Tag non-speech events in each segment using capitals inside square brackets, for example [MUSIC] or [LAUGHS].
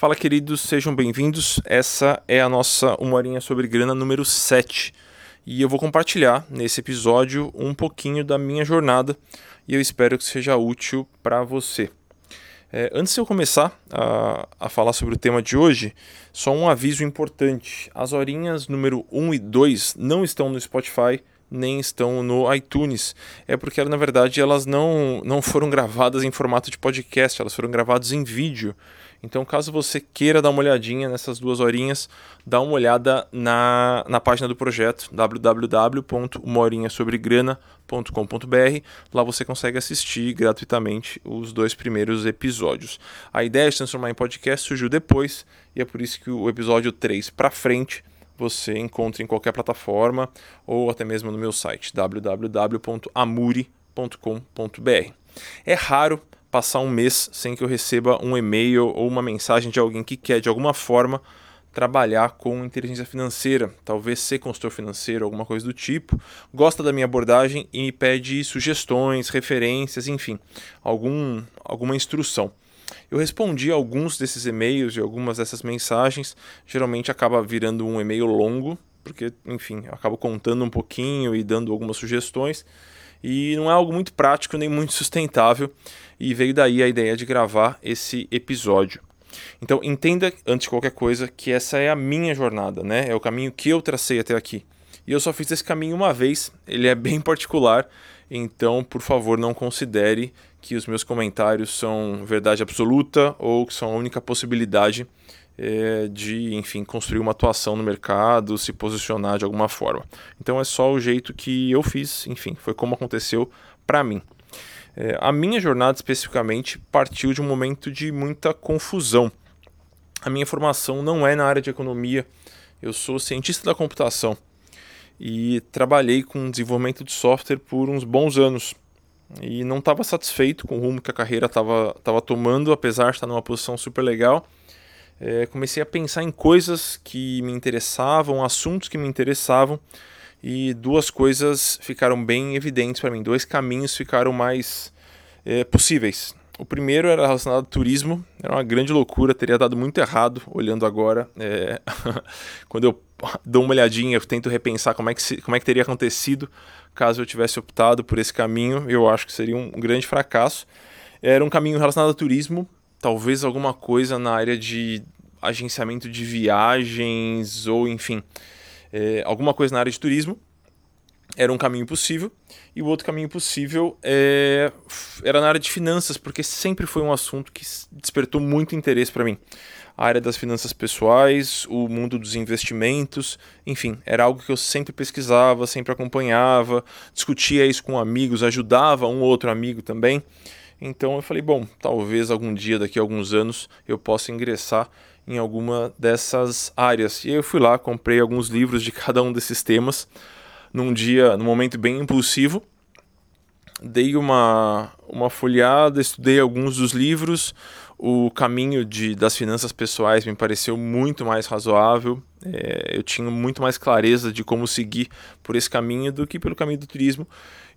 Fala, queridos, sejam bem-vindos. Essa é a nossa Uma Horinha sobre Grana número 7. E eu vou compartilhar nesse episódio um pouquinho da minha jornada e eu espero que seja útil para você. É, antes de eu começar a, a falar sobre o tema de hoje, só um aviso importante: as horinhas número 1 e 2 não estão no Spotify nem estão no iTunes. É porque, na verdade, elas não, não foram gravadas em formato de podcast, elas foram gravadas em vídeo. Então, caso você queira dar uma olhadinha nessas duas horinhas, dá uma olhada na, na página do projeto www.umahorinhasobregrana.com.br. Lá você consegue assistir gratuitamente os dois primeiros episódios. A ideia de transformar em podcast surgiu depois, e é por isso que o episódio 3 para frente você encontra em qualquer plataforma ou até mesmo no meu site www.amuri.com.br. É raro passar um mês sem que eu receba um e-mail ou uma mensagem de alguém que quer de alguma forma trabalhar com inteligência financeira, talvez ser consultor financeiro, alguma coisa do tipo, gosta da minha abordagem e me pede sugestões, referências, enfim, algum, alguma instrução. Eu respondi alguns desses e-mails e algumas dessas mensagens, geralmente acaba virando um e-mail longo, porque, enfim, eu acabo contando um pouquinho e dando algumas sugestões, e não é algo muito prático nem muito sustentável, e veio daí a ideia de gravar esse episódio. Então, entenda, antes de qualquer coisa, que essa é a minha jornada, né? É o caminho que eu tracei até aqui. E eu só fiz esse caminho uma vez, ele é bem particular, então, por favor, não considere que os meus comentários são verdade absoluta ou que são a única possibilidade é, de, enfim, construir uma atuação no mercado, se posicionar de alguma forma. Então, é só o jeito que eu fiz, enfim, foi como aconteceu para mim. É, a minha jornada especificamente partiu de um momento de muita confusão. A minha formação não é na área de economia, eu sou cientista da computação e trabalhei com desenvolvimento de software por uns bons anos. E não estava satisfeito com o rumo que a carreira estava tomando, apesar de estar numa posição super legal. É, comecei a pensar em coisas que me interessavam, assuntos que me interessavam, e duas coisas ficaram bem evidentes para mim, dois caminhos ficaram mais é, possíveis. O primeiro era relacionado ao turismo, era uma grande loucura, teria dado muito errado olhando agora. É... [LAUGHS] Quando eu dou uma olhadinha, eu tento repensar como é, que se... como é que teria acontecido caso eu tivesse optado por esse caminho, eu acho que seria um grande fracasso. Era um caminho relacionado ao turismo, talvez alguma coisa na área de agenciamento de viagens ou enfim, é... alguma coisa na área de turismo era um caminho possível, e o outro caminho possível é, era na área de finanças, porque sempre foi um assunto que despertou muito interesse para mim. A área das finanças pessoais, o mundo dos investimentos, enfim, era algo que eu sempre pesquisava, sempre acompanhava, discutia isso com amigos, ajudava um ou outro amigo também. Então eu falei, bom, talvez algum dia, daqui a alguns anos, eu possa ingressar em alguma dessas áreas. E eu fui lá, comprei alguns livros de cada um desses temas num dia, num momento bem impulsivo. Dei uma, uma folhada, estudei alguns dos livros. O caminho de, das finanças pessoais me pareceu muito mais razoável. É, eu tinha muito mais clareza de como seguir por esse caminho do que pelo caminho do turismo.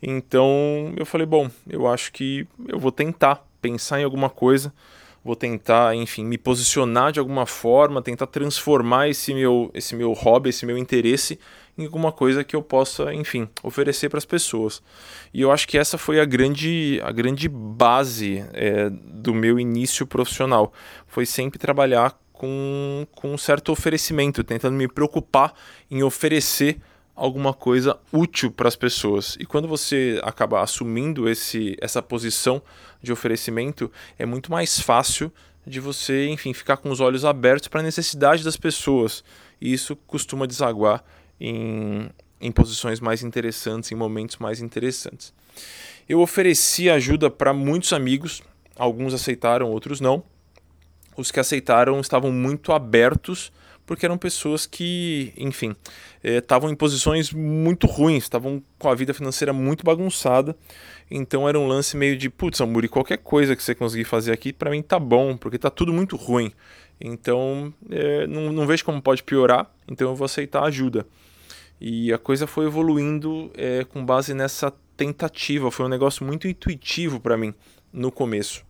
Então eu falei: bom, eu acho que eu vou tentar pensar em alguma coisa vou tentar, enfim, me posicionar de alguma forma, tentar transformar esse meu, esse meu hobby, esse meu interesse em alguma coisa que eu possa, enfim, oferecer para as pessoas. E eu acho que essa foi a grande, a grande base é, do meu início profissional. Foi sempre trabalhar com, com um certo oferecimento, tentando me preocupar em oferecer alguma coisa útil para as pessoas. E quando você acaba assumindo esse, essa posição de oferecimento, é muito mais fácil de você, enfim, ficar com os olhos abertos para a necessidade das pessoas. E isso costuma desaguar em, em posições mais interessantes, em momentos mais interessantes. Eu ofereci ajuda para muitos amigos, alguns aceitaram, outros não. Os que aceitaram estavam muito abertos, porque eram pessoas que, enfim, estavam eh, em posições muito ruins, estavam com a vida financeira muito bagunçada. Então era um lance meio de, putz, Amuri, qualquer coisa que você conseguir fazer aqui, para mim tá bom, porque tá tudo muito ruim. Então é, não, não vejo como pode piorar, então eu vou aceitar ajuda. E a coisa foi evoluindo é, com base nessa tentativa. Foi um negócio muito intuitivo para mim no começo.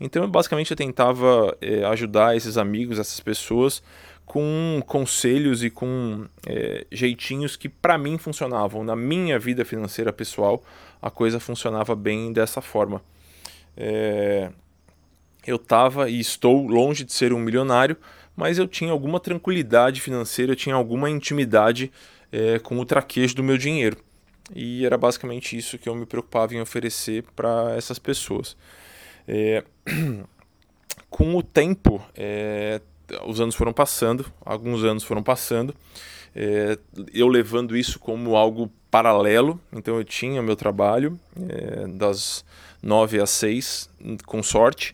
Então, eu, basicamente, eu tentava é, ajudar esses amigos, essas pessoas, com conselhos e com é, jeitinhos que para mim funcionavam. Na minha vida financeira pessoal, a coisa funcionava bem dessa forma. É, eu estava e estou longe de ser um milionário, mas eu tinha alguma tranquilidade financeira, eu tinha alguma intimidade é, com o traquejo do meu dinheiro. E era basicamente isso que eu me preocupava em oferecer para essas pessoas. É, [CLEARS THROAT] com o tempo, é, os anos foram passando, alguns anos foram passando, é, eu levando isso como algo paralelo. Então eu tinha meu trabalho é, das nove às seis, com sorte,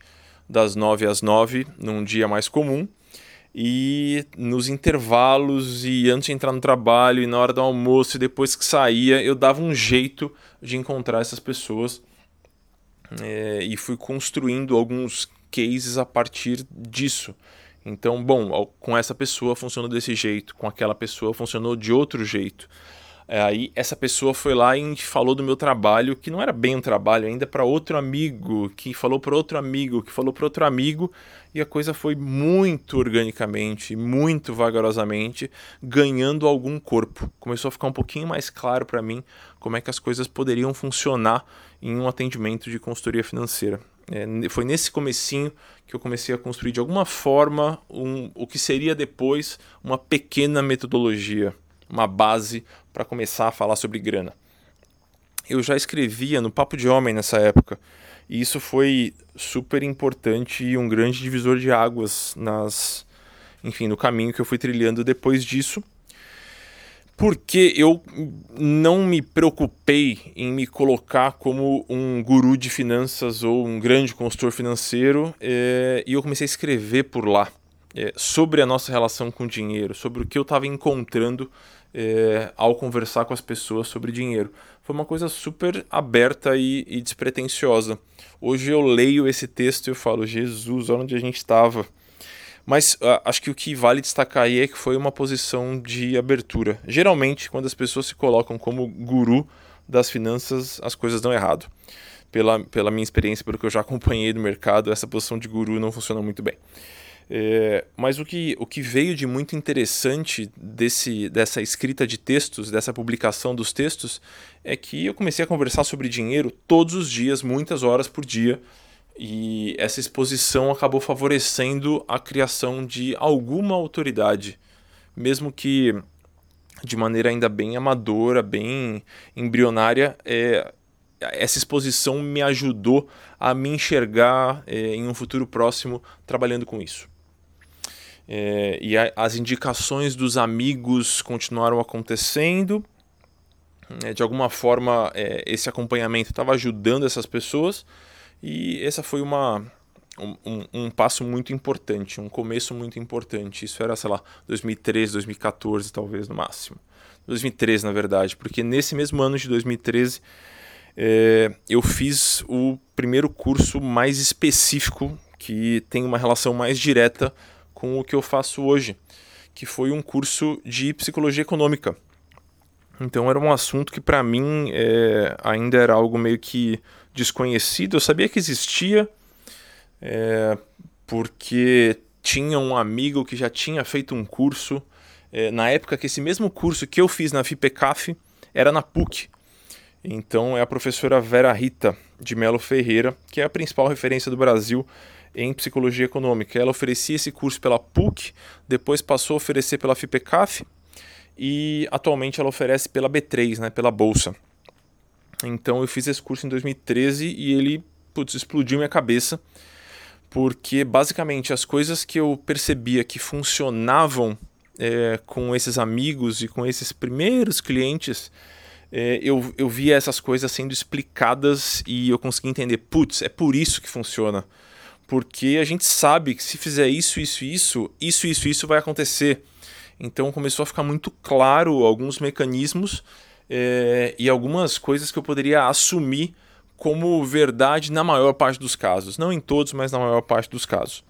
das nove às nove, num dia mais comum. E nos intervalos e antes de entrar no trabalho e na hora do almoço e depois que saía, eu dava um jeito de encontrar essas pessoas é, e fui construindo alguns cases a partir disso. Então, bom, com essa pessoa funcionou desse jeito, com aquela pessoa funcionou de outro jeito. É, aí essa pessoa foi lá e falou do meu trabalho, que não era bem um trabalho ainda, para outro amigo, que falou para outro amigo, que falou para outro amigo, e a coisa foi muito organicamente, muito vagarosamente, ganhando algum corpo. Começou a ficar um pouquinho mais claro para mim como é que as coisas poderiam funcionar em um atendimento de consultoria financeira. É, foi nesse comecinho que eu comecei a construir de alguma forma um, o que seria depois uma pequena metodologia, uma base para começar a falar sobre grana. Eu já escrevia no Papo de Homem nessa época, e isso foi super importante e um grande divisor de águas nas, enfim, no caminho que eu fui trilhando depois disso porque eu não me preocupei em me colocar como um guru de finanças ou um grande consultor financeiro é, e eu comecei a escrever por lá é, sobre a nossa relação com o dinheiro, sobre o que eu estava encontrando é, ao conversar com as pessoas sobre dinheiro. Foi uma coisa super aberta e, e despretensiosa. Hoje eu leio esse texto e eu falo, Jesus, onde a gente estava? Mas uh, acho que o que vale destacar aí é que foi uma posição de abertura. Geralmente, quando as pessoas se colocam como guru das finanças, as coisas dão errado. Pela, pela minha experiência, pelo que eu já acompanhei do mercado, essa posição de guru não funciona muito bem. É, mas o que, o que veio de muito interessante desse, dessa escrita de textos, dessa publicação dos textos, é que eu comecei a conversar sobre dinheiro todos os dias, muitas horas por dia, e essa exposição acabou favorecendo a criação de alguma autoridade, mesmo que de maneira ainda bem amadora, bem embrionária, é, essa exposição me ajudou a me enxergar é, em um futuro próximo trabalhando com isso. É, e a, as indicações dos amigos continuaram acontecendo. É, de alguma forma, é, esse acompanhamento estava ajudando essas pessoas e essa foi uma, um, um, passo muito importante, um começo muito importante. Isso era, sei lá, 2013, 2014, talvez no máximo. 2013, na verdade, porque nesse mesmo ano de 2013 é, eu fiz o primeiro curso mais específico que tem uma relação mais direta com o que eu faço hoje, que foi um curso de psicologia econômica. Então era um assunto que para mim é, ainda era algo meio que desconhecido. Eu sabia que existia, é, porque tinha um amigo que já tinha feito um curso, é, na época que esse mesmo curso que eu fiz na FIPECAF era na PUC. Então é a professora Vera Rita de Melo Ferreira, que é a principal referência do Brasil em psicologia econômica. Ela oferecia esse curso pela PUC, depois passou a oferecer pela FIPECAF e atualmente ela oferece pela B3, né, pela bolsa. Então eu fiz esse curso em 2013 e ele putz, explodiu minha cabeça, porque basicamente as coisas que eu percebia que funcionavam é, com esses amigos e com esses primeiros clientes, é, eu, eu via essas coisas sendo explicadas e eu consegui entender, putz, é por isso que funciona. Porque a gente sabe que se fizer isso, isso, isso, isso, isso, isso vai acontecer. Então começou a ficar muito claro alguns mecanismos é, e algumas coisas que eu poderia assumir como verdade na maior parte dos casos. Não em todos, mas na maior parte dos casos.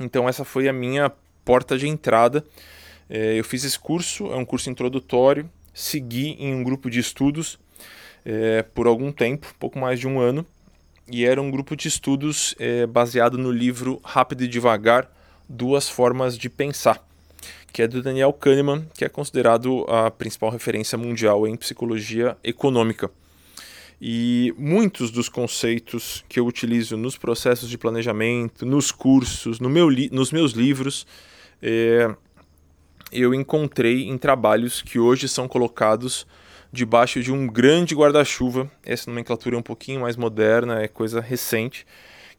Então, essa foi a minha porta de entrada. É, eu fiz esse curso, é um curso introdutório, segui em um grupo de estudos é, por algum tempo, pouco mais de um ano. e era um grupo de estudos é, baseado no livro Rápido e Devagar Duas Formas de Pensar, que é do Daniel Kahneman, que é considerado a principal referência mundial em psicologia econômica. E muitos dos conceitos que eu utilizo nos processos de planejamento, nos cursos, no meu nos meus livros, é, eu encontrei em trabalhos que hoje são colocados debaixo de um grande guarda-chuva. Essa nomenclatura é um pouquinho mais moderna, é coisa recente,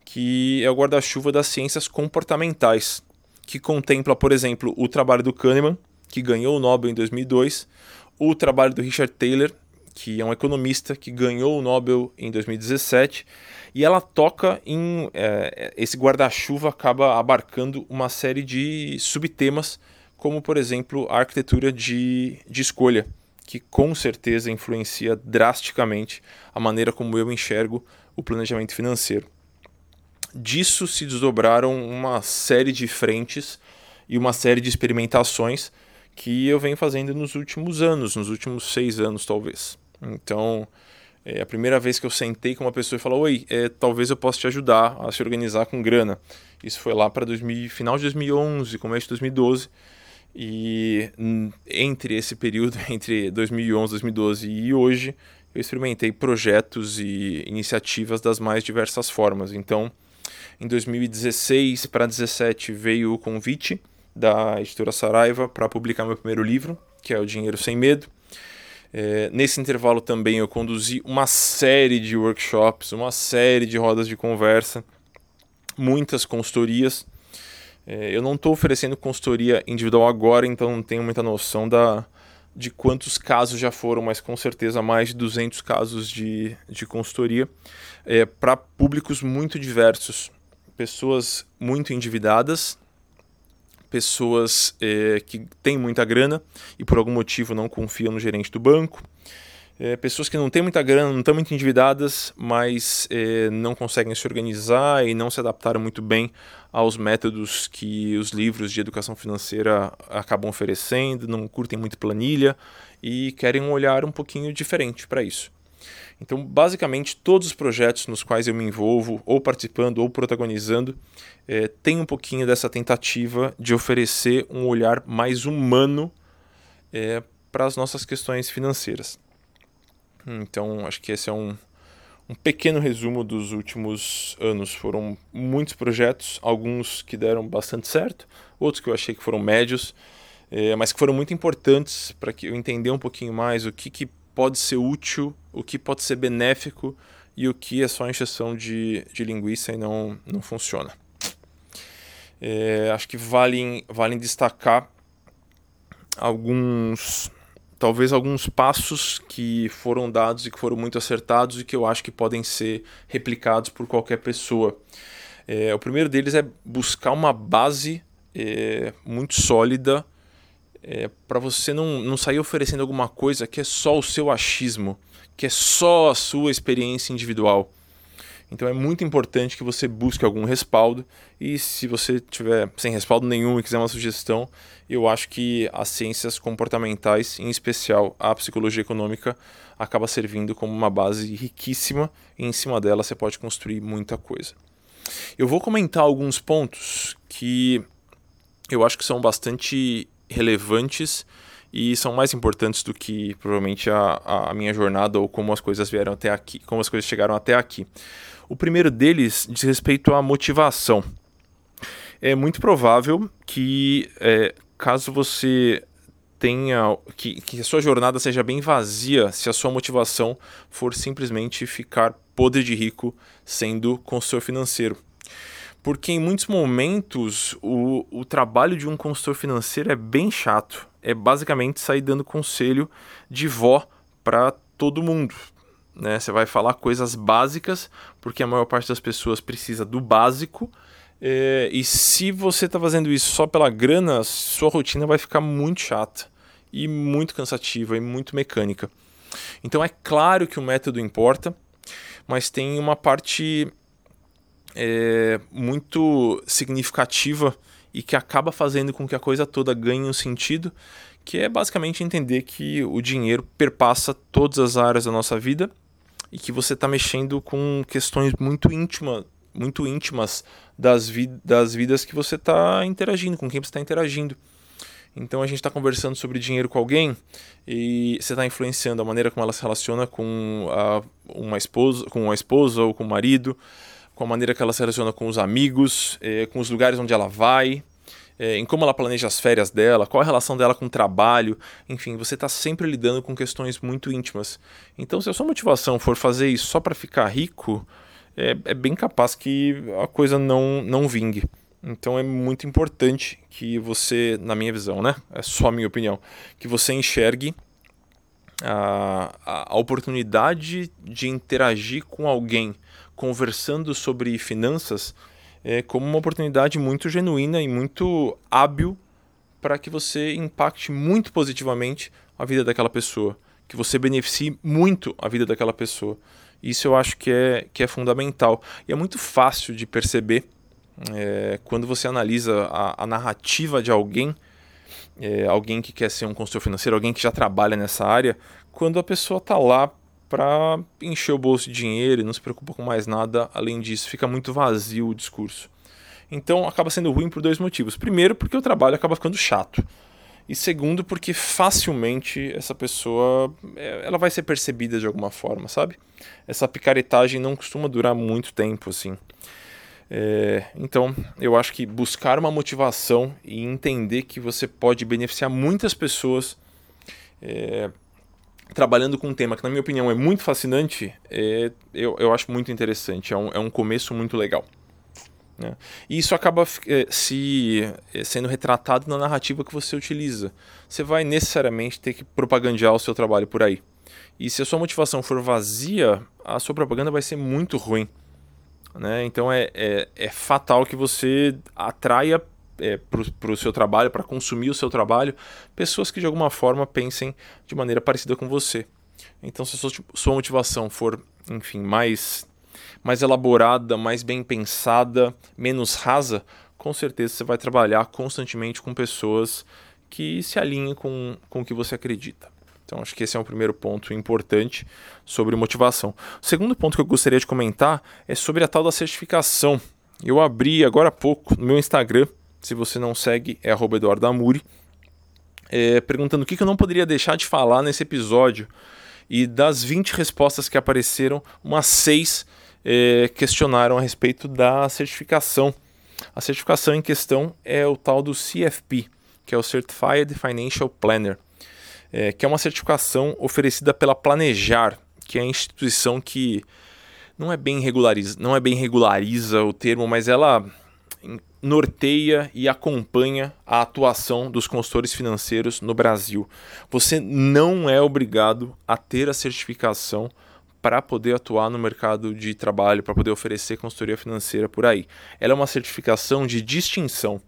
que é o guarda-chuva das ciências comportamentais, que contempla, por exemplo, o trabalho do Kahneman, que ganhou o Nobel em 2002, o trabalho do Richard Taylor, que é um economista que ganhou o Nobel em 2017, e ela toca em. É, esse guarda-chuva acaba abarcando uma série de subtemas, como, por exemplo, a arquitetura de, de escolha que com certeza influencia drasticamente a maneira como eu enxergo o planejamento financeiro. Disso se desdobraram uma série de frentes e uma série de experimentações que eu venho fazendo nos últimos anos, nos últimos seis anos talvez. Então, é a primeira vez que eu sentei com uma pessoa e falou: Oi, é, talvez eu possa te ajudar a se organizar com grana. Isso foi lá para final de 2011, começo de 2012. E entre esse período, [LAUGHS] entre 2011, 2012 e hoje, eu experimentei projetos e iniciativas das mais diversas formas. Então, em 2016 para 2017 veio o convite da editora Saraiva para publicar meu primeiro livro, que é O Dinheiro Sem Medo. É, nesse intervalo também eu conduzi uma série de workshops, uma série de rodas de conversa, muitas consultorias é, eu não estou oferecendo consultoria individual agora, então não tenho muita noção da, de quantos casos já foram, mas com certeza mais de 200 casos de, de consultoria é, para públicos muito diversos. Pessoas muito endividadas, pessoas é, que têm muita grana e por algum motivo não confiam no gerente do banco, é, pessoas que não têm muita grana, não estão muito endividadas, mas é, não conseguem se organizar e não se adaptaram muito bem aos métodos que os livros de educação financeira acabam oferecendo, não curtem muito planilha e querem um olhar um pouquinho diferente para isso. Então, basicamente, todos os projetos nos quais eu me envolvo, ou participando ou protagonizando, é, tem um pouquinho dessa tentativa de oferecer um olhar mais humano é, para as nossas questões financeiras. Então, acho que esse é um, um pequeno resumo dos últimos anos. Foram muitos projetos, alguns que deram bastante certo, outros que eu achei que foram médios, é, mas que foram muito importantes para que eu entender um pouquinho mais o que, que pode ser útil, o que pode ser benéfico e o que é só injeção de, de linguiça e não, não funciona. É, acho que vale, vale destacar alguns talvez alguns passos que foram dados e que foram muito acertados e que eu acho que podem ser replicados por qualquer pessoa. É, o primeiro deles é buscar uma base é, muito sólida é, para você não, não sair oferecendo alguma coisa que é só o seu achismo, que é só a sua experiência individual. Então é muito importante que você busque algum respaldo e se você tiver sem respaldo nenhum e quiser uma sugestão, eu acho que as ciências comportamentais, em especial a psicologia econômica, acaba servindo como uma base riquíssima e em cima dela você pode construir muita coisa. Eu vou comentar alguns pontos que eu acho que são bastante relevantes e são mais importantes do que provavelmente a, a minha jornada ou como as coisas vieram até aqui, como as coisas chegaram até aqui. O primeiro deles diz respeito à motivação. É muito provável que, é, caso você tenha. Que, que a sua jornada seja bem vazia se a sua motivação for simplesmente ficar podre de rico sendo consultor financeiro. Porque em muitos momentos o, o trabalho de um consultor financeiro é bem chato. É basicamente sair dando conselho de vó para todo mundo né? Você vai falar coisas básicas, porque a maior parte das pessoas precisa do básico. É, e se você está fazendo isso só pela grana, sua rotina vai ficar muito chata e muito cansativa e muito mecânica. Então é claro que o método importa, mas tem uma parte é, muito significativa e que acaba fazendo com que a coisa toda ganhe um sentido, que é basicamente entender que o dinheiro perpassa todas as áreas da nossa vida e que você está mexendo com questões muito íntimas, muito íntimas das, vi das vidas que você está interagindo, com quem você está interagindo. Então a gente está conversando sobre dinheiro com alguém e você está influenciando a maneira como ela se relaciona com a, uma esposa, com a esposa ou com o marido, com a maneira que ela se relaciona com os amigos, eh, com os lugares onde ela vai, eh, em como ela planeja as férias dela, qual a relação dela com o trabalho, enfim, você está sempre lidando com questões muito íntimas. Então, se a sua motivação for fazer isso só para ficar rico, é, é bem capaz que a coisa não, não vingue. Então é muito importante que você, na minha visão, né? É só a minha opinião, que você enxergue a, a, oportunidade de interagir com alguém conversando sobre finanças é, como uma oportunidade muito genuína e muito hábil para que você impacte muito positivamente a vida daquela pessoa, que você beneficie muito a vida daquela pessoa. Isso eu acho que é, que é fundamental. E é muito fácil de perceber é, quando você analisa a, a narrativa de alguém, é, alguém que quer ser um consultor financeiro, alguém que já trabalha nessa área, quando a pessoa está lá para encher o bolso de dinheiro e não se preocupa com mais nada além disso, fica muito vazio o discurso. Então acaba sendo ruim por dois motivos. Primeiro, porque o trabalho acaba ficando chato. E segundo, porque facilmente essa pessoa é, ela vai ser percebida de alguma forma, sabe? Essa picaretagem não costuma durar muito tempo, assim. É, então, eu acho que buscar uma motivação e entender que você pode beneficiar muitas pessoas é, trabalhando com um tema que, na minha opinião, é muito fascinante, é, eu, eu acho muito interessante. É um, é um começo muito legal. Né? E isso acaba é, se é, sendo retratado na narrativa que você utiliza. Você vai necessariamente ter que propagandear o seu trabalho por aí. E se a sua motivação for vazia, a sua propaganda vai ser muito ruim. Né? Então é, é, é fatal que você atraia é, para o seu trabalho, para consumir o seu trabalho, pessoas que de alguma forma pensem de maneira parecida com você. Então, se a sua, motivação for, enfim, mais, mais elaborada, mais bem pensada, menos rasa, com certeza você vai trabalhar constantemente com pessoas que se alinhem com, com o que você acredita. Então, acho que esse é um primeiro ponto importante sobre motivação. O segundo ponto que eu gostaria de comentar é sobre a tal da certificação. Eu abri agora há pouco no meu Instagram, se você não segue, é @eduardamuri, é, perguntando o que, que eu não poderia deixar de falar nesse episódio. E das 20 respostas que apareceram, umas 6 é, questionaram a respeito da certificação. A certificação em questão é o tal do CFP, que é o Certified Financial Planner é, que é uma certificação oferecida pela Planejar, que é a instituição que não é bem regulariza, não é bem regulariza o termo, mas ela norteia e acompanha a atuação dos consultores financeiros no Brasil. Você não é obrigado a ter a certificação para poder atuar no mercado de trabalho, para poder oferecer consultoria financeira por aí. Ela é uma certificação de distinção.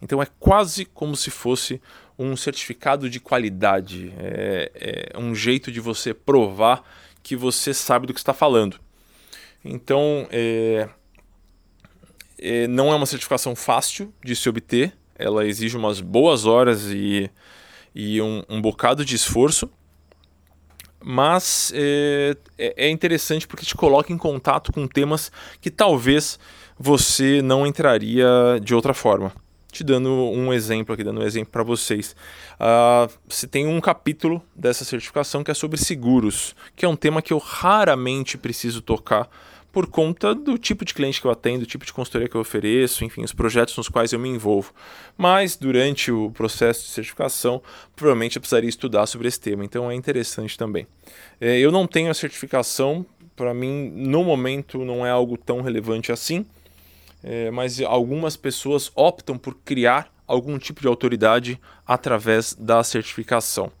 Então é quase como se fosse um certificado de qualidade, é, é um jeito de você provar que você sabe do que está falando. Então, é, não é uma certificação fácil de se obter, ela exige umas boas horas e, e um, um bocado de esforço, mas é, é, é interessante porque te coloca em contato com temas que talvez você não entraria de outra forma. Te dando um exemplo aqui, dando um exemplo para vocês. Uh, você tem um capítulo dessa certificação que é sobre seguros, que é um tema que eu raramente preciso tocar por conta do tipo de cliente que eu atendo, do tipo de consultoria que eu ofereço, enfim, os projetos nos quais eu me envolvo. Mas durante o processo de certificação, provavelmente eu precisaria estudar sobre esse tema, então é interessante também. É, eu não tenho a certificação, para mim, no momento, não é algo tão relevante assim é, mas algumas pessoas optam por criar algum tipo de autoridade através da certificação.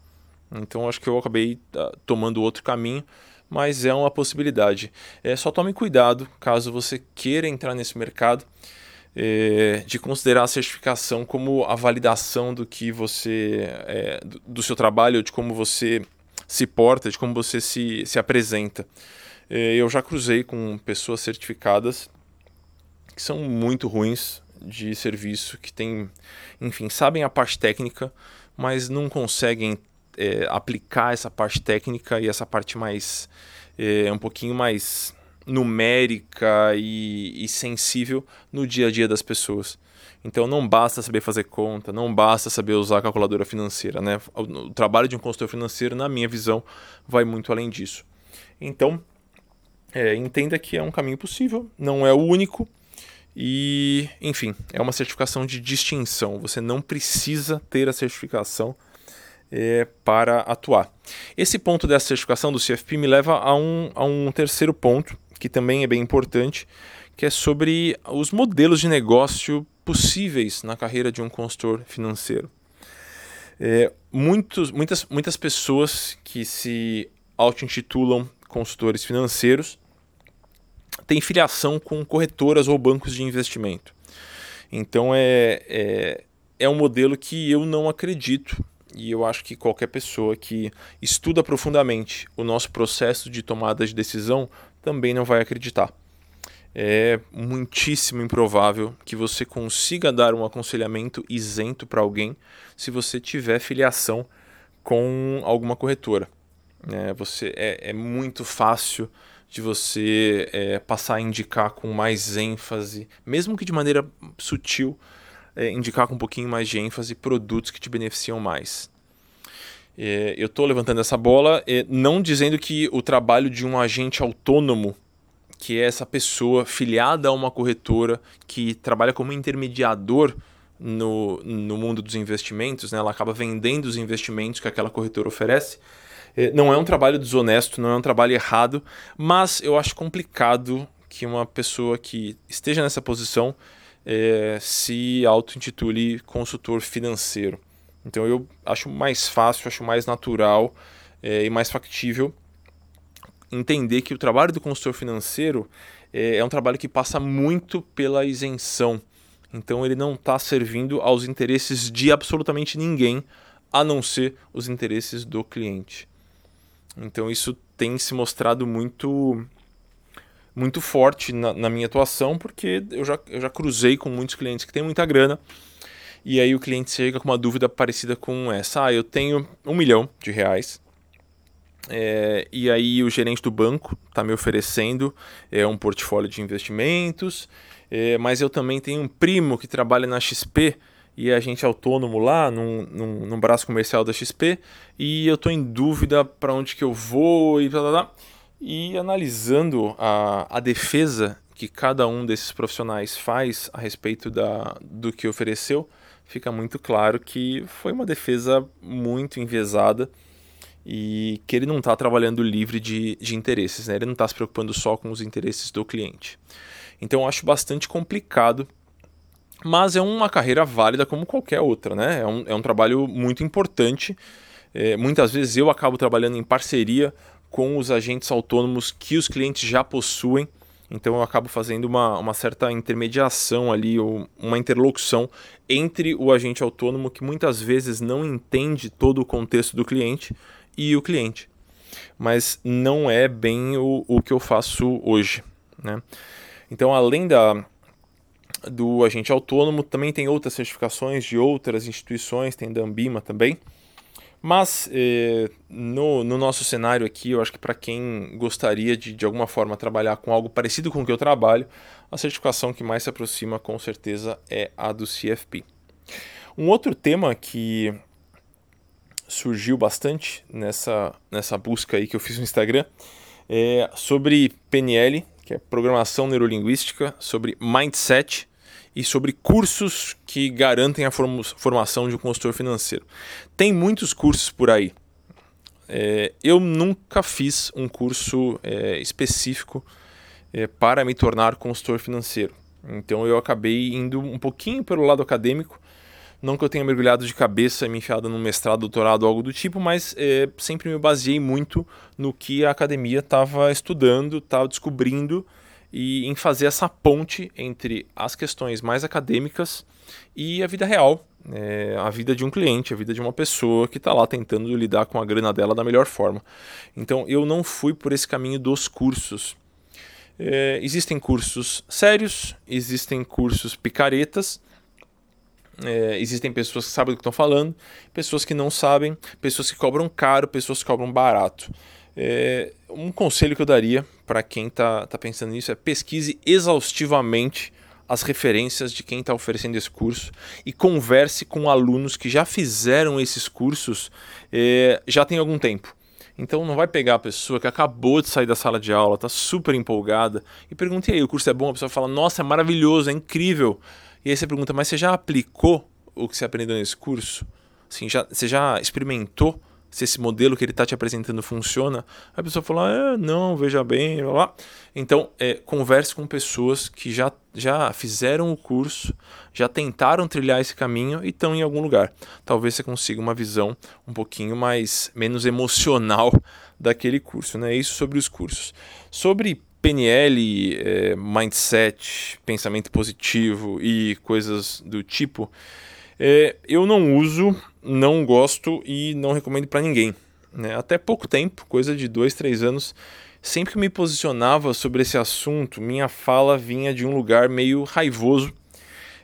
Então acho que eu acabei uh, tomando outro caminho, mas é uma possibilidade. É, só tome cuidado caso você queira entrar nesse mercado. É, de considerar a certificação como a validação do que você é, do, seu trabalho, de como você se porta, de como você se, se apresenta. É, eu já cruzei com pessoas certificadas que são muito ruins de serviço, que tem, enfim, sabem a parte técnica, mas não conseguem é, aplicar essa parte técnica e essa parte mais é, um pouquinho mais numérica e, e sensível no dia a dia das pessoas. Então não basta saber fazer conta, não basta saber usar a calculadora financeira, né? O, trabalho de um consultor financeiro, na minha visão, vai muito além disso. Então, é, entenda que é um caminho possível, não é o único. E, enfim, é uma certificação de distinção. Você não precisa ter a certificação é, para atuar. Esse ponto dessa certificação do CFP me leva a um, a um terceiro ponto, que também é bem importante, que é sobre os modelos de negócio possíveis na carreira de um consultor financeiro. É, muitos, muitas, muitas pessoas que se auto-intitulam consultores financeiros têm filiação com corretoras ou bancos de investimento. Então é, é, é um modelo que eu não acredito e eu acho que qualquer pessoa que estuda profundamente o nosso processo de tomada de decisão também não vai acreditar é muitíssimo improvável que você consiga dar um aconselhamento isento para alguém se você tiver filiação com alguma corretora. É, você, é, é muito fácil de você é, passar a indicar com mais ênfase, mesmo que de maneira sutil, é, indicar com um pouquinho mais de ênfase produtos que te beneficiam mais. É, eu estou levantando essa bola, é, não dizendo que o trabalho de um agente autônomo que é essa pessoa filiada a uma corretora que trabalha como intermediador no, no mundo dos investimentos, né? ela acaba vendendo os investimentos que aquela corretora oferece. É, não é um trabalho desonesto, não é um trabalho errado, mas eu acho complicado que uma pessoa que esteja nessa posição é, se auto-intitule consultor financeiro. Então eu acho mais fácil, acho mais natural é, e mais factível entender que o trabalho do consultor financeiro é, é um trabalho que passa muito pela isenção. Então ele não está servindo aos interesses de absolutamente ninguém, a não ser os interesses do cliente. Então isso tem se mostrado muito muito forte na, na, minha atuação, porque eu já, eu já cruzei com muitos clientes que têm muita grana, e aí o cliente chega com uma dúvida parecida com essa. Ah, eu tenho um milhão de reais, é, e aí o gerente do banco está me oferecendo é, um portfólio de investimentos, é, mas eu também tenho um primo que trabalha na XP e a gente é autônomo lá num, num, num braço comercial da XP e eu estou em dúvida para onde que eu vou e blá, blá, blá. E analisando a, a defesa que cada um desses profissionais faz a respeito da, do que ofereceu, fica muito claro que foi uma defesa muito enviesada e que ele não está trabalhando livre de, de interesses, né? ele não está se preocupando só com os interesses do cliente. Então eu acho bastante complicado, mas é uma carreira válida como qualquer outra, né? é, um, é um trabalho muito importante. É, muitas vezes eu acabo trabalhando em parceria com os agentes autônomos que os clientes já possuem. Então eu acabo fazendo uma, uma certa intermediação ali, ou uma interlocução entre o agente autônomo que muitas vezes não entende todo o contexto do cliente e o cliente. Mas não é bem o, o que eu faço hoje. Né? Então, além da, do agente autônomo, também tem outras certificações de outras instituições, tem da Ambima também. Mas eh, no, no, nosso cenário aqui, eu acho que para quem gostaria de, de alguma forma trabalhar com algo parecido com o que eu trabalho, a certificação que mais se aproxima com certeza é a do CFP. Um outro tema que surgiu bastante nessa, nessa busca aí que eu fiz no Instagram é sobre PNL, que é Programação Neurolinguística, sobre Mindset e sobre cursos que garantem a formação de um consultor financeiro. Tem muitos cursos por aí. É, eu nunca fiz um curso é, específico é, para me tornar consultor financeiro. Então eu acabei indo um pouquinho pelo lado acadêmico não que eu tenha mergulhado de cabeça e me enfiado num mestrado, doutorado, algo do tipo, mas é, sempre me baseei muito no que a academia estava estudando, estava descobrindo e em fazer essa ponte entre as questões mais acadêmicas e a vida real, é, a vida de um cliente, a vida de uma pessoa que está lá tentando lidar com a grana dela da melhor forma. Então eu não fui por esse caminho dos cursos. É, existem cursos sérios, existem cursos picaretas, é, existem pessoas que sabem do que estão falando, pessoas que não sabem, pessoas que cobram caro, pessoas que cobram barato. É, um conselho que eu daria para quem está tá pensando nisso é pesquise exaustivamente as referências de quem está oferecendo esse curso e converse com alunos que já fizeram esses cursos é, já tem algum tempo. Então não vai pegar a pessoa que acabou de sair da sala de aula, está super empolgada e pergunte aí, o curso é bom? A pessoa fala, nossa, é maravilhoso, é incrível. E aí você pergunta, mas você já aplicou o que você aprendeu nesse curso? Assim, já, você já experimentou se esse modelo que ele está te apresentando funciona, a pessoa fala, é, não, veja bem, blá, blá. Então, é, converse com pessoas que já, já fizeram o curso, já tentaram trilhar esse caminho e estão em algum lugar. Talvez você consiga uma visão um pouquinho mais menos emocional [LAUGHS] daquele curso. Né? Isso sobre os cursos. Sobre PNL, é, mindset, pensamento positivo e coisas do tipo, é, eu não uso, não gosto e não recomendo para ninguém. Né? Até pouco tempo, coisa de dois, três anos, sempre que me posicionava sobre esse assunto, minha fala vinha de um lugar meio raivoso,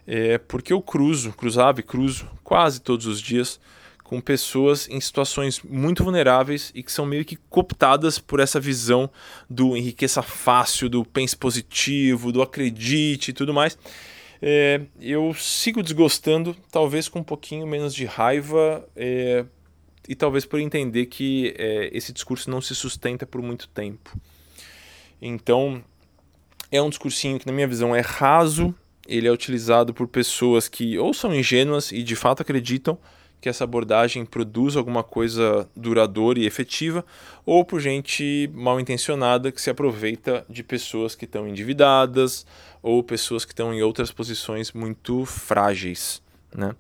é, porque eu cruzo, cruzava e cruzo quase todos os dias com pessoas em situações muito vulneráveis e que são meio que cooptadas por essa visão do enriqueça fácil, do pense positivo, do acredite e tudo mais. É, eu sigo desgostando, talvez com um pouquinho menos de raiva, é, e talvez por entender que é, esse discurso não se sustenta por muito tempo. Então, é um discursinho que, na minha visão, é raso, ele é utilizado por pessoas que ou são ingênuas e de fato acreditam que essa abordagem produz alguma coisa duradoura e efetiva, ou por gente mal intencionada que se aproveita de pessoas que estão endividadas ou pessoas que estão em outras posições muito frágeis. Né?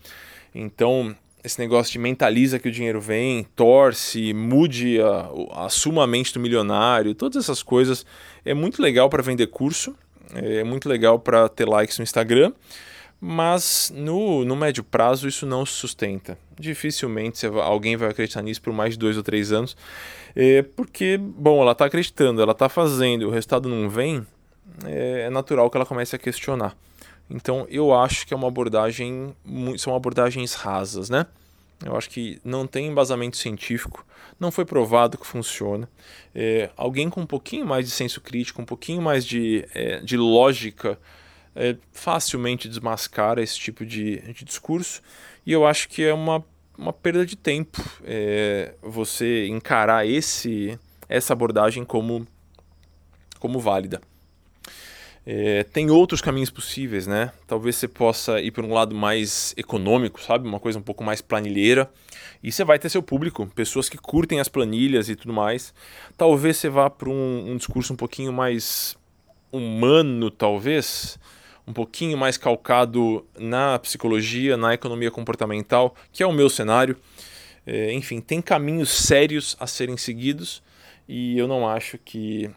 Então, esse negócio de mentaliza que o dinheiro vem, torce, mude, a, assuma a mente do milionário, todas essas coisas é muito legal para vender curso, é muito legal para ter likes no Instagram mas no, no médio prazo isso não se sustenta. Dificilmente alguém vai acreditar nisso por mais de dois ou três anos, é, porque, bom, ela está acreditando, ela está fazendo, o resultado não vem, é, é, natural que ela comece a questionar. Então eu acho que é uma abordagem, são abordagens rasas, né? Eu acho que não tem embasamento científico, não foi provado que funciona. É, alguém com um pouquinho mais de senso crítico, um pouquinho mais de, é, de lógica é, facilmente desmascara esse tipo de, de, discurso e eu acho que é uma, uma perda de tempo é, você encarar esse, essa abordagem como, como válida. É, tem outros caminhos possíveis, né? Talvez você possa ir por um lado mais econômico, sabe? Uma coisa um pouco mais planilheira. E você vai ter seu público, pessoas que curtem as planilhas e tudo mais. Talvez você vá para um, um discurso um pouquinho mais humano, talvez um pouquinho mais calcado na psicologia, na economia comportamental, que é o meu cenário. É, enfim, tem caminhos sérios a serem seguidos e eu não acho que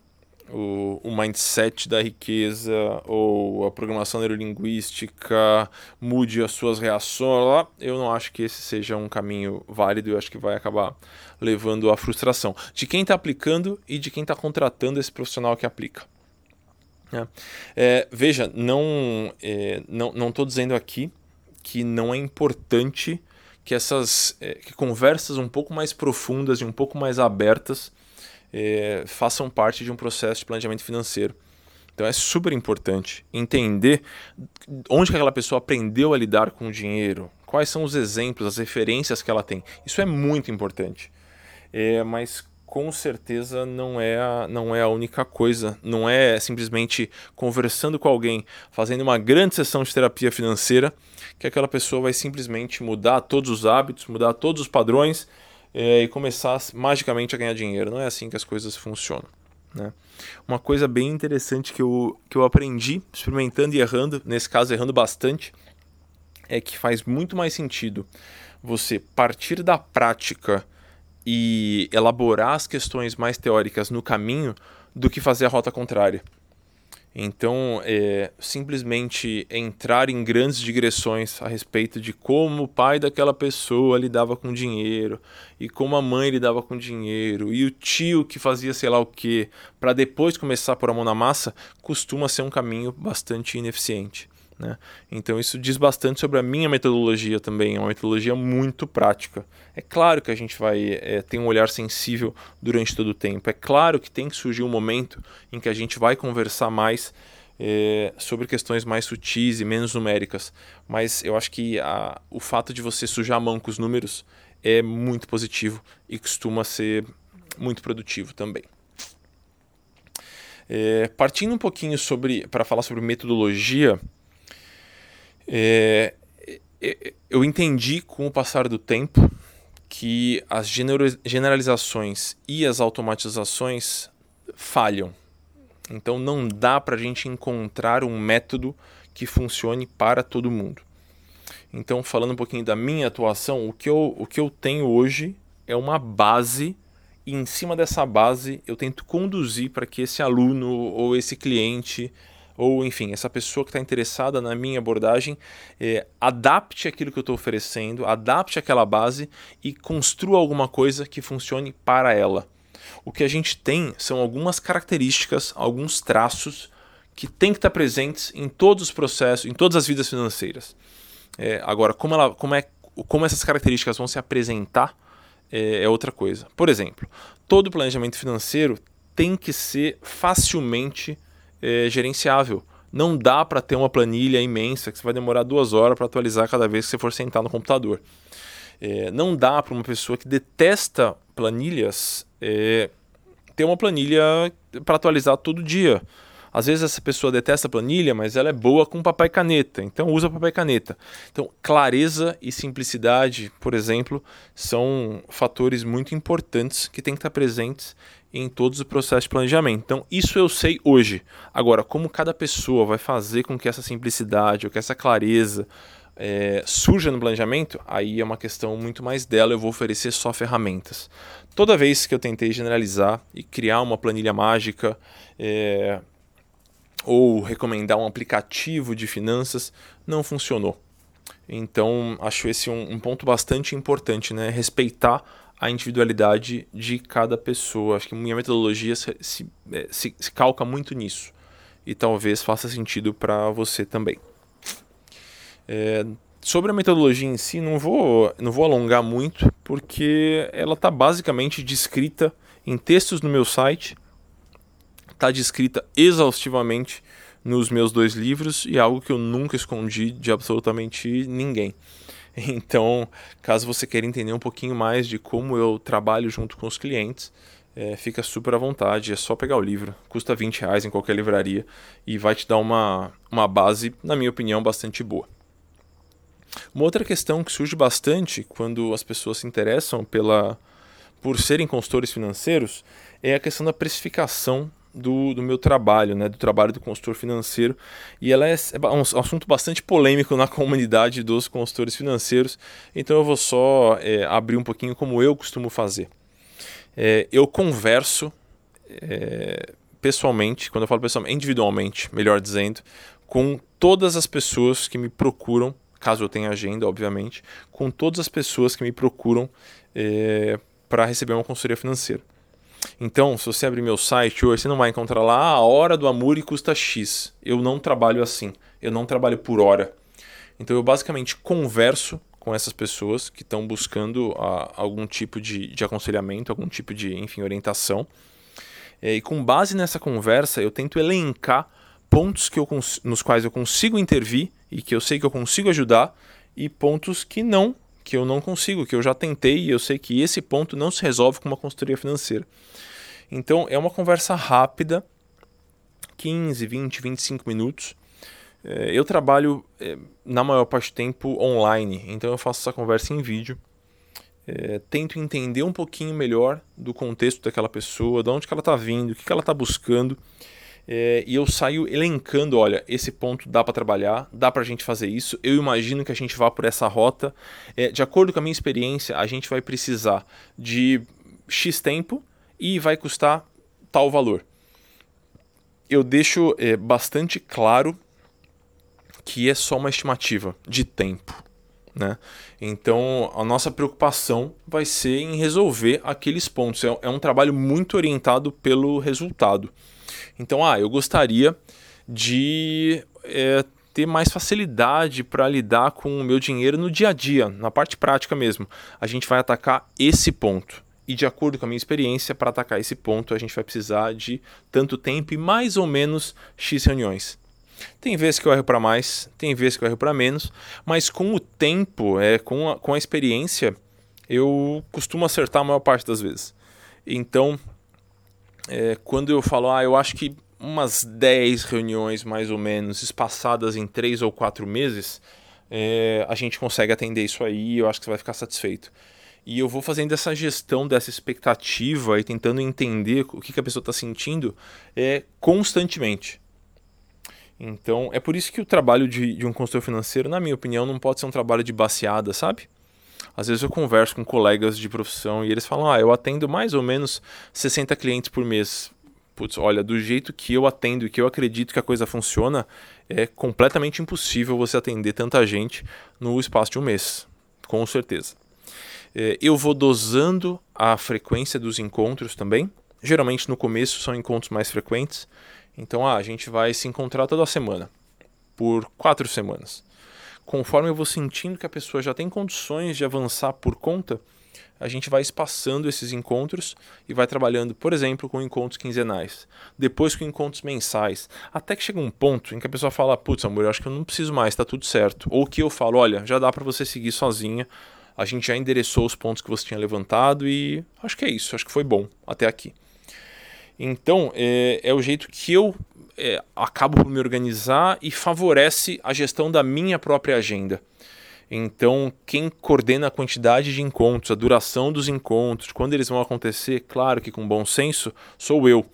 o, o, mindset da riqueza ou a programação neurolinguística mude as suas reações. Eu não acho que esse seja um caminho válido. Eu acho que vai acabar levando à frustração de quem está aplicando e de quem está contratando esse profissional que aplica. É. É, veja, não é, não estou dizendo aqui que não é importante que essas é, que conversas um pouco mais profundas e um pouco mais abertas é, façam parte de um processo de planejamento financeiro. Então é super importante entender onde que aquela pessoa aprendeu a lidar com o dinheiro, quais são os exemplos, as referências que ela tem. Isso é muito importante. É, mas com certeza não é, a, não é a única coisa. Não é simplesmente conversando com alguém, fazendo uma grande sessão de terapia financeira, que aquela pessoa vai simplesmente mudar todos os hábitos, mudar todos os padrões é, e começar magicamente a ganhar dinheiro. Não é assim que as coisas funcionam. Né? Uma coisa bem interessante que eu, que eu aprendi experimentando e errando, nesse caso errando bastante, é que faz muito mais sentido você partir da prática e elaborar as questões mais teóricas no caminho do que fazer a rota contrária. Então, é, simplesmente entrar em grandes digressões a respeito de como o pai daquela pessoa lidava com dinheiro e como a mãe lidava com dinheiro e o tio que fazia sei lá o que, para depois começar a pôr a mão na massa, costuma ser um caminho bastante ineficiente. Né? Então isso diz bastante sobre a minha metodologia também, é uma metodologia muito prática. É claro que a gente vai é, ter um olhar sensível durante todo o tempo, é claro que tem que surgir um momento em que a gente vai conversar mais é, sobre questões mais sutis e menos numéricas, mas eu acho que a, o fato de você sujar a mão com os números é muito positivo e costuma ser muito produtivo também. É, partindo um pouquinho sobre para falar sobre metodologia, é, é, eu entendi com o passar do tempo que as generalizações e as automatizações falham. Então não dá para a gente encontrar um método que funcione para todo mundo. Então, falando um pouquinho da minha atuação, o que eu, o que eu tenho hoje é uma base e em cima dessa base eu tento conduzir para que esse aluno ou esse cliente ou enfim, essa pessoa que está interessada na minha abordagem é, adapte aquilo que eu estou oferecendo, adapte aquela base e construa alguma coisa que funcione para ela. O que a gente tem são algumas características, alguns traços que tem que estar presentes em todos os processos, em todas as vidas financeiras. É, agora, como, ela, como, é, como essas características vão se apresentar é, é outra coisa. Por exemplo, todo planejamento financeiro tem que ser facilmente é, gerenciável. Não dá para ter uma planilha imensa que você vai demorar duas horas para atualizar cada vez que você for sentar no computador. É, não dá para uma pessoa que detesta planilhas é, ter uma planilha para atualizar todo dia. Às vezes essa pessoa detesta planilha, mas ela é boa com papel e caneta, então usa papel e caneta. Então, clareza e simplicidade, por exemplo, são fatores muito importantes que têm que estar presentes em todos os processos de planejamento. Então, isso eu sei hoje. Agora, como cada pessoa vai fazer com que essa simplicidade ou que essa clareza é, surja no planejamento, aí é uma questão muito mais dela. Eu vou oferecer só ferramentas. Toda vez que eu tentei generalizar e criar uma planilha mágica, é, ou recomendar um aplicativo de finanças, não funcionou. Então, acho esse um, um, ponto bastante importante, né? Respeitar a individualidade de cada pessoa. Acho que minha metodologia se, se, é, se, se calca muito nisso. E talvez faça sentido para você também. É, sobre a metodologia em si, não vou, não vou alongar muito, porque ela está basicamente descrita em textos no meu site está descrita exaustivamente nos meus dois livros e é algo que eu nunca escondi de absolutamente ninguém. [LAUGHS] Então, caso você queira entender um pouquinho mais de como eu trabalho junto com os clientes, é, fica super à vontade, é só pegar o livro. Custa 20 reais em qualquer livraria e vai te dar uma, uma base, na minha opinião, bastante boa. Uma outra questão que surge bastante quando as pessoas se interessam pela, por serem consultores financeiros é a questão da precificação do, do meu trabalho, né, do trabalho do consultor financeiro. E ela é, é um assunto bastante polêmico na [LAUGHS] comunidade dos consultores financeiros, então eu vou só é, abrir um pouquinho como eu costumo fazer. É, eu converso é, pessoalmente, quando eu falo pessoalmente, individualmente, melhor dizendo, com todas as pessoas que me procuram, caso eu tenha agenda, obviamente, com todas as pessoas que me procuram é, para receber uma consultoria financeira. Então, se você abrir meu site hoje, você não vai encontrar lá ah, a hora do Amuri custa X. Eu não trabalho assim. Eu não trabalho por hora. Então, eu basicamente converso com essas pessoas que estão buscando ah, algum tipo de, de aconselhamento, algum tipo de, enfim, orientação. É, e com base nessa conversa, eu tento elencar pontos que eu, nos quais eu consigo intervir e que eu sei que eu consigo ajudar e pontos que não que eu não consigo, que eu já tentei e eu sei que esse ponto não se resolve com uma consultoria financeira. Então é uma conversa rápida, 15, 20, 25 minutos. É, eu trabalho é, na maior parte do tempo online, então eu faço essa conversa em vídeo. É, tento entender um pouquinho melhor do contexto daquela pessoa, de onde ela está vindo, o que ela está buscando é, e eu saio elencando, olha, esse ponto dá para trabalhar, dá para a gente fazer isso. Eu imagino que a gente vá por essa rota. É, de acordo com a minha experiência, a gente vai precisar de X tempo e vai custar tal valor. Eu deixo é, bastante claro que é só uma estimativa de tempo. Né? Então a nossa preocupação vai ser em resolver aqueles pontos. É, é um trabalho muito orientado pelo resultado. Então, ah, eu gostaria de é, ter mais facilidade para lidar com o meu dinheiro no dia a dia, na parte prática mesmo. A gente vai atacar esse ponto. E de acordo com a minha experiência, para atacar esse ponto, a gente vai precisar de tanto tempo e mais ou menos X reuniões. Tem vezes que eu erro para mais, tem vezes que eu erro para menos, mas com o tempo, é, com, a, com a experiência, eu costumo acertar a maior parte das vezes. Então, é, quando eu falo, ah, eu acho que umas 10 reuniões mais ou menos, espaçadas em 3 ou 4 meses, é, a gente consegue atender isso aí eu acho que você vai ficar satisfeito. E eu vou fazendo essa gestão dessa expectativa e tentando entender o que, que a pessoa está sentindo é, constantemente. Então, é por isso que o trabalho de, de um consultor financeiro, na minha opinião, não pode ser um trabalho de baseada, sabe? Às vezes eu converso com colegas de profissão e eles falam: Ah, eu atendo mais ou menos 60 clientes por mês. Putz, olha, do jeito que eu atendo e que eu acredito que a coisa funciona, é completamente impossível você atender tanta gente no espaço de um mês, com certeza. É, eu vou dosando a frequência dos encontros também. Geralmente no começo são encontros mais frequentes. Então, ah, a gente vai se encontrar toda semana, por quatro semanas conforme eu vou sentindo que a pessoa já tem condições de avançar por conta, a gente vai espaçando esses encontros e vai trabalhando, por exemplo, com encontros quinzenais, depois com encontros mensais, até que chega um ponto em que a pessoa fala: Putz, amor, eu acho que eu não preciso mais, está tudo certo. Ou que eu falo: Olha, já dá para você seguir sozinha, a gente já endereçou os pontos que você tinha levantado e acho que é isso, acho que foi bom até aqui. Então, é, é o jeito que eu é, acabo por me organizar e favorece a gestão da minha própria agenda. Então, quem coordena a quantidade de encontros, a duração dos encontros, quando eles vão acontecer, claro que com bom senso, sou eu.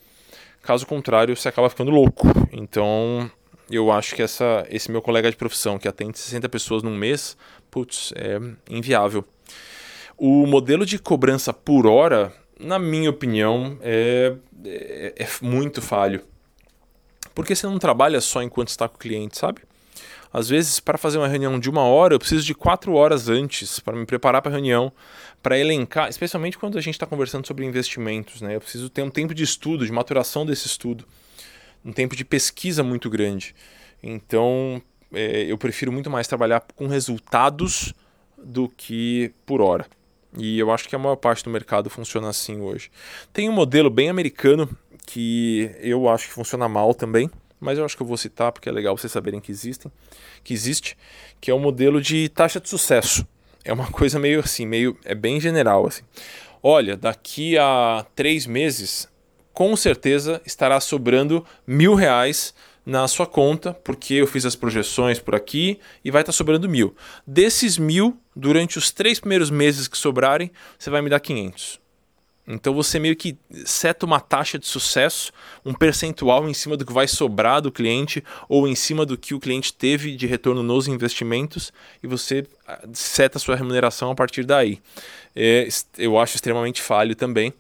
Caso contrário, você acaba ficando louco. Então, eu acho que essa, esse meu colega de profissão, que atende 60 pessoas num mês, putz, é inviável. O modelo de cobrança por hora, na minha opinião, é, é, é muito falho. Porque você não trabalha só enquanto está com o cliente, sabe? Às vezes, para fazer uma reunião de uma hora, eu preciso de quatro horas antes para me preparar para a reunião, para elencar, especialmente quando a gente está conversando sobre investimentos. Né? Eu preciso ter um tempo de estudo, de maturação desse estudo, um tempo de pesquisa muito grande. Então, é, eu prefiro muito mais trabalhar com resultados do que por hora. E eu acho que a maior parte do mercado funciona assim hoje. Tem um modelo bem americano que eu acho que funciona mal também, mas eu acho que eu vou citar porque é legal vocês saberem que existem, que existe, que é o modelo de taxa de sucesso. É uma [LAUGHS] coisa meio assim, meio é bem general assim. Olha, daqui a três meses, com certeza estará sobrando mil reais na sua conta, porque eu fiz as projeções por aqui e vai estar sobrando mil. Desses mil, durante os três primeiros meses que sobrarem, você vai me dar 500. Então você meio que seta uma taxa de sucesso, um percentual em cima do que vai sobrar do cliente ou em cima do que o cliente teve de retorno nos investimentos e você ah, seta a sua remuneração a partir daí. É, eu acho extremamente falho também,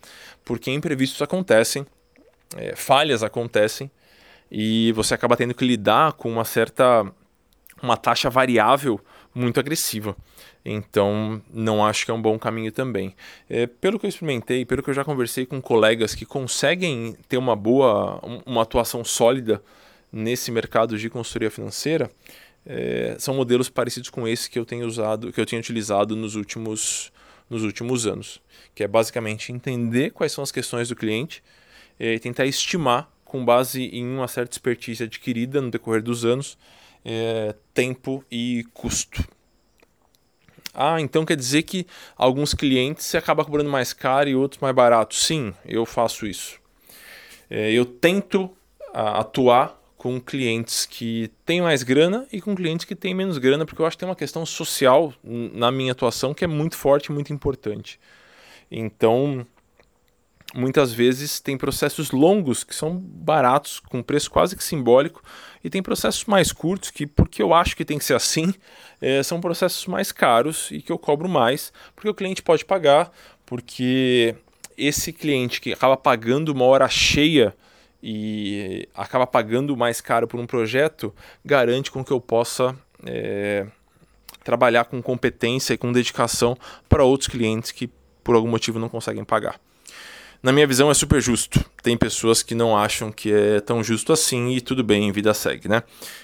porque imprevistos acontecem, é, falhas acontecem e você acaba tendo que lidar com uma certa uma taxa variável muito agressiva. Então, não acho que é um bom caminho também. É, pelo que eu experimentei, pelo que eu já conversei com colegas que conseguem ter uma boa, uma atuação sólida nesse mercado de consultoria financeira, é, são modelos parecidos com esse que eu tenho usado, que eu tenho utilizado nos últimos, nos últimos anos, que é basicamente entender quais são as questões do cliente é, e tentar estimar com base em uma certa expertise adquirida no decorrer dos anos, é, tempo e custo. Ah, então quer dizer que alguns clientes você acaba cobrando mais caro e outros mais barato. Sim, eu faço isso. É, eu tento a, atuar com clientes que têm mais grana e com clientes que têm menos grana, porque eu acho que tem uma questão social na minha atuação que é muito forte e muito importante. Então, muitas vezes tem processos longos que são baratos, com preço quase que simbólico, e tem processos mais curtos que, porque eu acho que tem que ser assim, é, são processos mais caros e que eu cobro mais, porque o cliente pode pagar, porque esse cliente que acaba pagando uma hora cheia e acaba pagando mais caro por um projeto, garante com que eu possa é, trabalhar com competência e com dedicação para outros clientes que por algum motivo não conseguem pagar. Na minha visão é super justo. Tem pessoas que não acham que é tão justo assim e tudo bem, vida segue, né?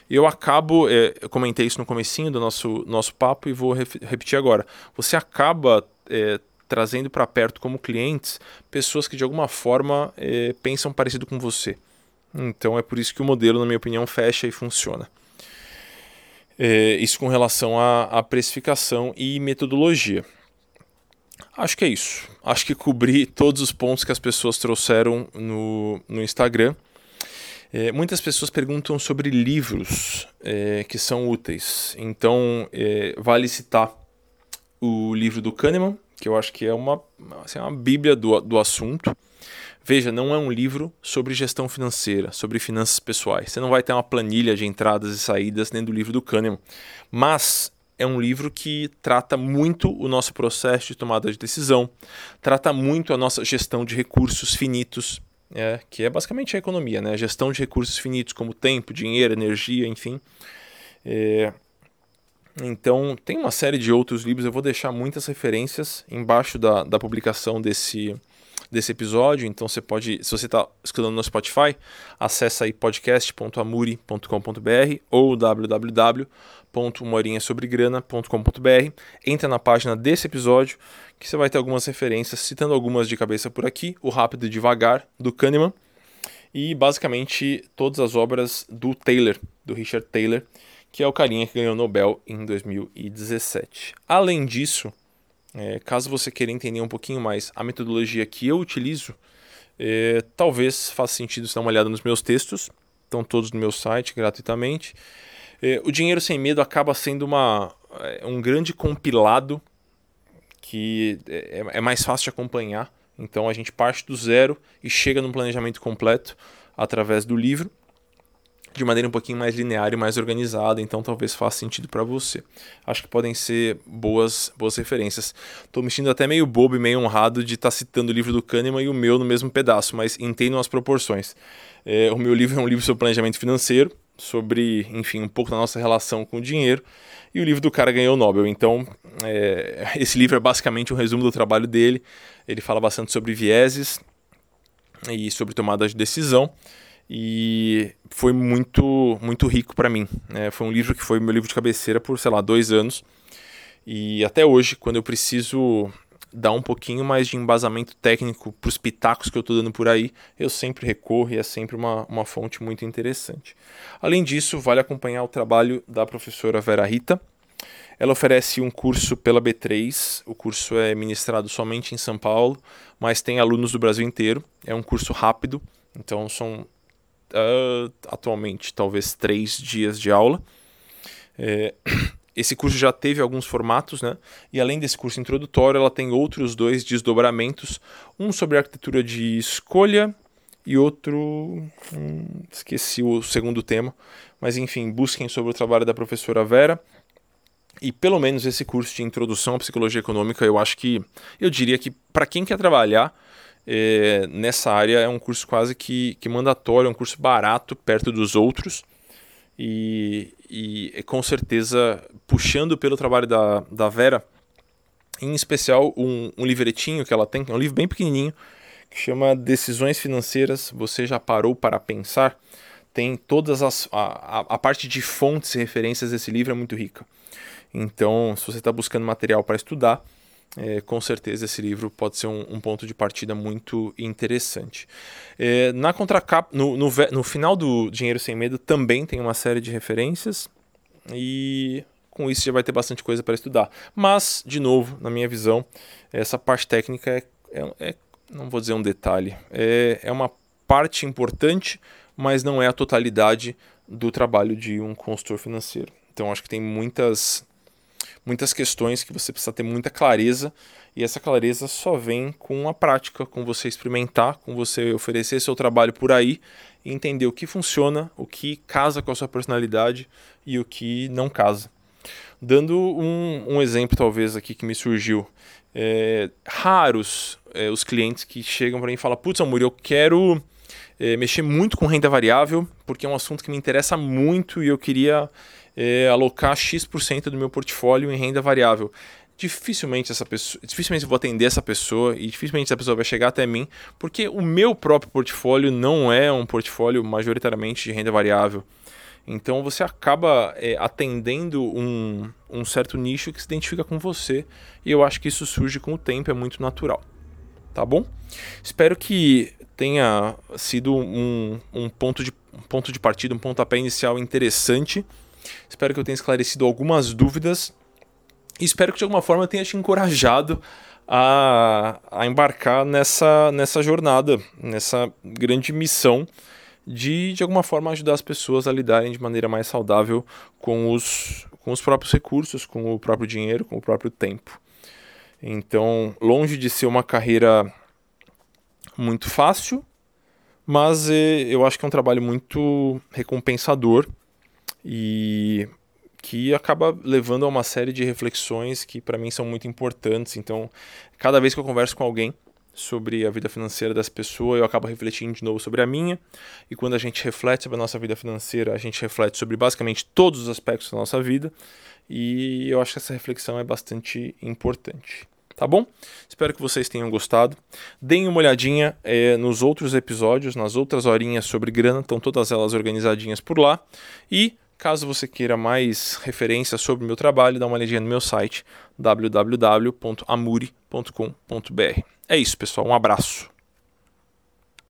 Eu acabo, é, eu comentei isso no comecinho do nosso, nosso papo e vou repetir agora. Você acaba é, trazendo para perto como clientes pessoas que de alguma forma é, pensam parecido com você. Então é por isso que o modelo, na minha opinião, fecha e funciona. É, isso com relação à, à precificação e metodologia. Acho que é isso. Acho que cobri todos os pontos que as pessoas trouxeram no, no Instagram. É, muitas pessoas perguntam sobre livros é, que são úteis. Então, é, vale citar o livro do Kahneman, que eu acho que é uma, assim, uma bíblia do, do assunto. Veja, não é um livro sobre gestão financeira, sobre finanças pessoais. Você não vai ter uma planilha de entradas e saídas dentro do livro do Kahneman. Mas é um livro que trata muito o nosso processo de tomada de decisão, trata muito a nossa gestão de recursos finitos, é, que é basicamente a economia, né? A gestão de recursos finitos, como tempo, dinheiro, energia, enfim. É... Então, tem uma série de outros livros, eu vou deixar muitas referências embaixo da, da publicação desse, desse episódio. Então você pode, se você está escutando no Spotify, acessa aí podcast.amuri.com.br ou www.morinhasobregrana.com.br. Entra na página desse episódio que você vai ter algumas referências, citando algumas de cabeça por aqui, o Rápido e Devagar, do Kahneman, e basicamente todas as obras do Taylor, do Richard Taylor, que é o carinha que ganhou o Nobel em 2017. Além disso, é, caso você queira entender um pouquinho mais a metodologia que eu utilizo, é, talvez faça sentido você dar uma olhada nos meus textos, estão todos no meu site gratuitamente. É, o Dinheiro Sem Medo acaba sendo uma, é, um grande compilado que é, é mais fácil de acompanhar. Então a gente parte do zero e chega num planejamento completo através do livro de maneira um pouquinho mais linear e mais organizada, então talvez faça sentido para você. Acho que podem ser boas, boas referências. Estou me sentindo até meio bobo e meio honrado de estar tá citando o livro do Kahneman e o meu no mesmo pedaço, mas entendam as proporções. É, o meu livro é um livro sobre planejamento financeiro, sobre, enfim, um pouco da nossa relação com o dinheiro, e o livro do cara ganhou o Nobel. Então, é, [LAUGHS] esse livro é basicamente um resumo do trabalho dele. Ele fala bastante sobre vieses e sobre tomada de decisão e foi muito muito rico para mim. Né? Foi um livro que foi meu livro de cabeceira por, sei lá, dois anos. E até hoje, quando eu preciso dar um pouquinho mais de embasamento técnico para os pitacos que eu estou dando por aí, eu sempre recorro e é sempre uma, uma fonte muito interessante. Além disso, vale acompanhar o trabalho da professora Vera Rita. Ela oferece um curso pela B3, o curso é ministrado somente em São Paulo, mas tem alunos do Brasil inteiro. É um curso rápido, então são uh, atualmente talvez três dias de aula. É, esse curso já teve alguns formatos, né? E além desse curso introdutório, ela tem outros dois desdobramentos, um sobre arquitetura de escolha e outro, hum, esqueci o segundo tema, mas enfim, busquem sobre o trabalho da professora Vera. E pelo menos esse curso de introdução à psicologia econômica, eu acho que eu diria que para quem quer trabalhar é, nessa área é um curso quase que, que mandatório, é um curso barato perto dos outros e, e é com certeza puxando pelo trabalho da, da Vera, em especial um, um livretinho que ela tem, é um livro bem pequenininho, que chama Decisões Financeiras, Você Já Parou para Pensar? Tem todas as. A, a, a parte de fontes e referências desse livro é muito rica. Então, se você está buscando material para estudar, é, com certeza esse livro pode ser um, um ponto de partida muito interessante. É, na contracapa, no, no, no, final do Dinheiro Sem Medo também tem uma série de referências e com isso já vai ter bastante coisa para estudar. Mas, de novo, na minha visão, essa parte técnica é, é, é não vou dizer um detalhe, é, é uma parte importante, mas não é a totalidade do trabalho de um consultor financeiro. Então, acho que tem muitas muitas questões que você precisa ter muita clareza e essa clareza só vem com a prática, com você experimentar, com você oferecer seu trabalho por aí e entender o que funciona, o que casa com a sua personalidade e o que não casa. Dando um, um exemplo, talvez, aqui que me surgiu. É, raros é, os clientes que chegam para mim e falam: Putz, amor, eu quero é, mexer muito com renda variável, porque é um assunto que me interessa muito e eu queria é, alocar X% do meu portfólio em renda variável. dificilmente essa pessoa, dificilmente eu vou atender essa pessoa e dificilmente essa pessoa vai chegar até mim, porque o meu próprio portfólio não é um portfólio majoritariamente de renda variável. Então você acaba é, atendendo um, um certo nicho que se identifica com você e eu acho que isso surge com o tempo, é muito natural. Tá bom? Espero que tenha sido um, um, ponto, de, um ponto de partida, um pontapé inicial interessante. Espero que eu tenha esclarecido algumas dúvidas e espero que de alguma forma eu tenha te encorajado a, a embarcar nessa, nessa jornada, nessa grande missão de de alguma forma ajudar as pessoas a lidarem de maneira mais saudável com os, com os próprios recursos, com o próprio dinheiro, com o próprio tempo. Então, longe de ser uma carreira muito fácil, mas é, eu acho que é um trabalho muito recompensador e que acaba levando a uma série de reflexões que para mim são muito importantes. Então, cada vez que eu converso com alguém sobre a vida financeira das pessoas, eu acabo refletindo de novo sobre a minha. E quando a gente reflete sobre a nossa vida financeira, a gente reflete sobre basicamente todos os aspectos da nossa vida. E eu acho que essa reflexão é bastante importante. Tá bom? Espero que vocês tenham gostado. Deem uma olhadinha é, nos outros episódios, nas outras horinhas sobre grana, estão todas elas organizadinhas por lá. E Caso você queira mais referências sobre o meu trabalho, dá uma olhadinha no meu site www.amuri.com.br. É isso, pessoal. Um abraço.